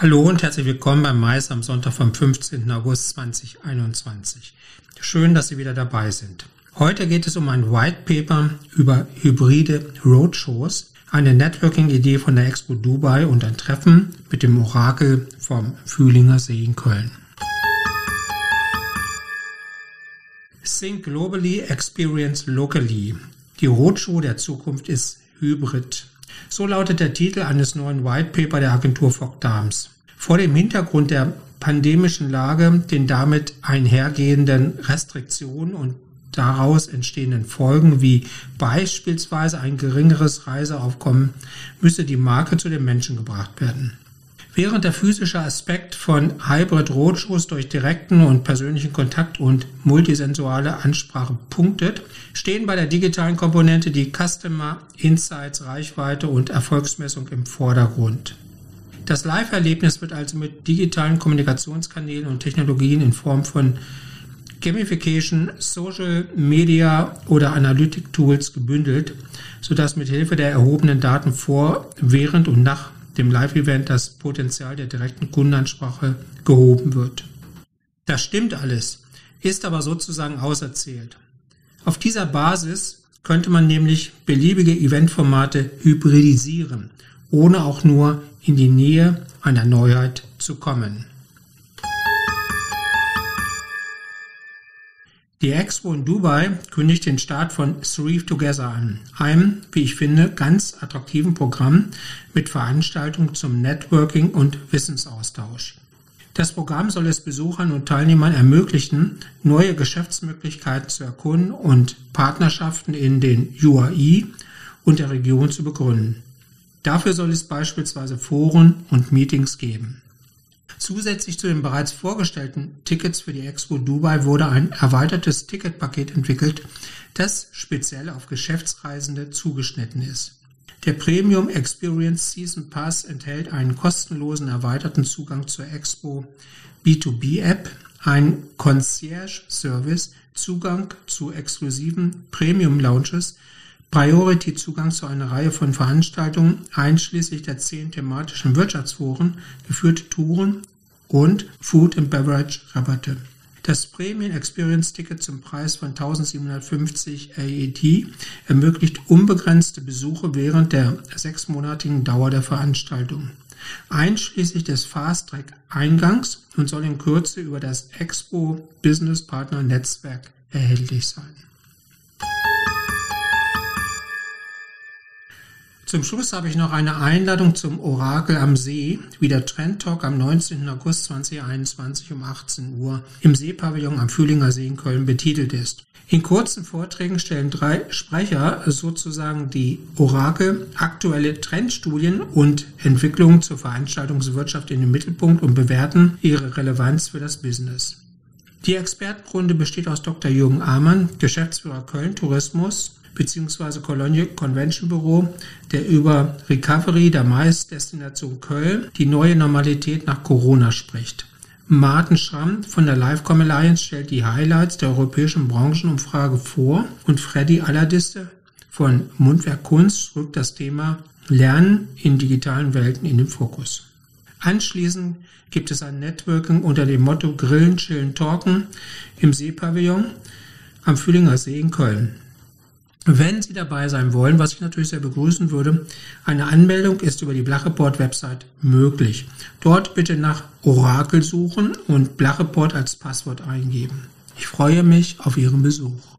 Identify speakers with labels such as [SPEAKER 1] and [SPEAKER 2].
[SPEAKER 1] Hallo und herzlich willkommen beim Mais am Sonntag vom 15. August 2021. Schön, dass Sie wieder dabei sind. Heute geht es um ein White Paper über hybride Roadshows, eine Networking-Idee von der Expo Dubai und ein Treffen mit dem Orakel vom Fühlinger See in Köln. Think globally, experience locally. Die Roadshow der Zukunft ist hybrid. So lautet der Titel eines neuen White Paper der Agentur Fogg Dams. Vor dem Hintergrund der pandemischen Lage, den damit einhergehenden Restriktionen und daraus entstehenden Folgen wie beispielsweise ein geringeres Reiseaufkommen müsse die Marke zu den Menschen gebracht werden. Während der physische Aspekt von Hybrid Roadshows durch direkten und persönlichen Kontakt und multisensuale Ansprache punktet, stehen bei der digitalen Komponente die Customer Insights, Reichweite und Erfolgsmessung im Vordergrund. Das Live-Erlebnis wird also mit digitalen Kommunikationskanälen und Technologien in Form von Gamification, Social Media oder Analytic Tools gebündelt, sodass mit Hilfe der erhobenen Daten vor, während und nach dem Live-Event das Potenzial der direkten Kundenansprache gehoben wird. Das stimmt alles, ist aber sozusagen auserzählt. Auf dieser Basis könnte man nämlich beliebige Eventformate hybridisieren, ohne auch nur in die Nähe einer Neuheit zu kommen. Die Expo in Dubai kündigt den Start von Thrive Together an, einem, wie ich finde, ganz attraktiven Programm mit Veranstaltungen zum Networking und Wissensaustausch. Das Programm soll es Besuchern und Teilnehmern ermöglichen, neue Geschäftsmöglichkeiten zu erkunden und Partnerschaften in den UAE und der Region zu begründen. Dafür soll es beispielsweise Foren und Meetings geben. Zusätzlich zu den bereits vorgestellten Tickets für die Expo Dubai wurde ein erweitertes Ticketpaket entwickelt, das speziell auf Geschäftsreisende zugeschnitten ist. Der Premium Experience Season Pass enthält einen kostenlosen erweiterten Zugang zur Expo B2B App, einen Concierge Service, Zugang zu exklusiven Premium Lounges, Priority Zugang zu einer Reihe von Veranstaltungen, einschließlich der zehn thematischen Wirtschaftsforen, geführte Touren und Food and Beverage Rabatte. Das Premium Experience Ticket zum Preis von 1750 AED ermöglicht unbegrenzte Besuche während der sechsmonatigen Dauer der Veranstaltung, einschließlich des Fast Track Eingangs und soll in Kürze über das Expo Business Partner Netzwerk erhältlich sein. Zum Schluss habe ich noch eine Einladung zum Orakel am See, wie der Trend Talk am 19. August 2021 um 18 Uhr im Seepavillon am Fühlinger See in Köln betitelt ist. In kurzen Vorträgen stellen drei Sprecher sozusagen die Orakel aktuelle Trendstudien und Entwicklungen zur Veranstaltungswirtschaft in den Mittelpunkt und bewerten ihre Relevanz für das Business. Die Expertenrunde besteht aus Dr. Jürgen Amann, Geschäftsführer Köln Tourismus, bzw. Convention Büro, der über Recovery der Mais-Destination Köln, die neue Normalität nach Corona spricht. Martin Schramm von der Livecom Alliance stellt die Highlights der europäischen Branchenumfrage vor und Freddy Alladiste von Mundwerk Kunst rückt das Thema Lernen in digitalen Welten in den Fokus. Anschließend gibt es ein Networking unter dem Motto Grillen, Chillen, Talken im Seepavillon am Fühlinger See in Köln. Wenn Sie dabei sein wollen, was ich natürlich sehr begrüßen würde, eine Anmeldung ist über die Blacheport-Website möglich. Dort bitte nach Orakel suchen und Blacheport als Passwort eingeben. Ich freue mich auf Ihren Besuch.